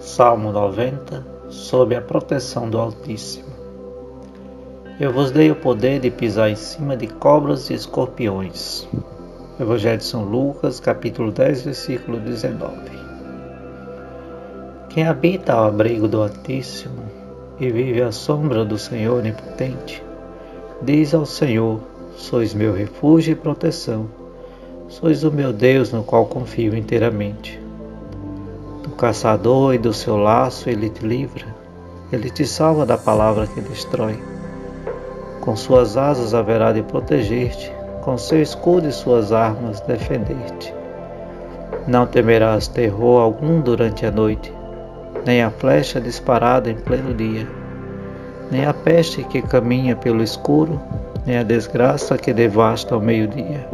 Salmo 90 Sob a proteção do Altíssimo. Eu vos dei o poder de pisar em cima de cobras e escorpiões. Evangelho de São Lucas, capítulo 10, versículo 19. Quem habita ao abrigo do Altíssimo e vive à sombra do Senhor Onipotente, diz ao Senhor: Sois meu refúgio e proteção, sois o meu Deus no qual confio inteiramente. Do caçador e do seu laço ele te livra, ele te salva da palavra que destrói. Com suas asas haverá de proteger-te com seu escudo e suas armas defender-te. Não temerás terror algum durante a noite, nem a flecha disparada em pleno dia, nem a peste que caminha pelo escuro, nem a desgraça que devasta ao meio-dia.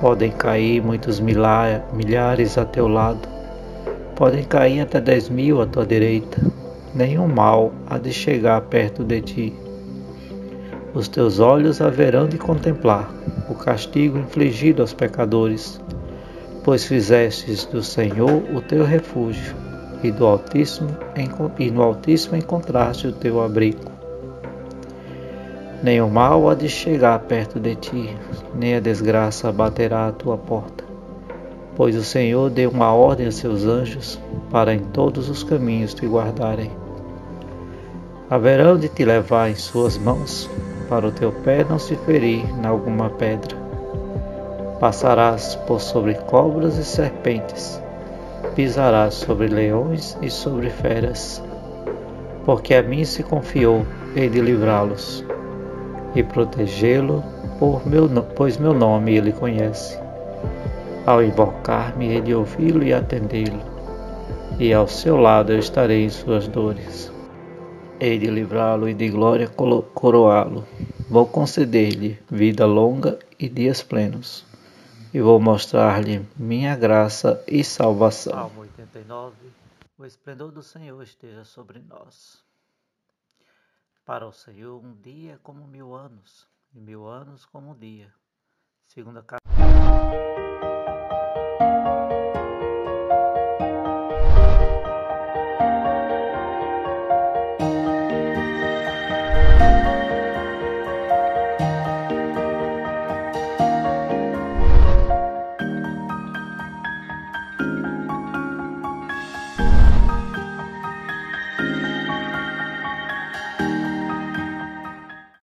Podem cair muitos milhares a teu lado, podem cair até dez mil à tua direita, nenhum mal há de chegar perto de ti os teus olhos haverão de contemplar o castigo infligido aos pecadores, pois fizestes do Senhor o teu refúgio, e do Altíssimo e no Altíssimo encontraste o teu abrigo. O mal há de chegar perto de ti, nem a desgraça baterá à tua porta. Pois o Senhor deu uma ordem a seus anjos para em todos os caminhos te guardarem. Haverão de te levar em suas mãos para o teu pé não se ferir em alguma pedra. Passarás por sobre cobras e serpentes, pisarás sobre leões e sobre feras. Porque a mim se confiou, hei de livrá-los e protegê-lo, pois meu nome ele conhece. Ao invocar-me, de ouvi-lo e atendê-lo, e ao seu lado eu estarei em suas dores. Hei de livrá-lo e de glória coroá-lo. Vou conceder-lhe vida longa e dias plenos, e vou mostrar-lhe minha graça e salvação. Salmo 89 O esplendor do Senhor esteja sobre nós. Para o Senhor, um dia é como mil anos, e mil anos como um dia. Segunda carta.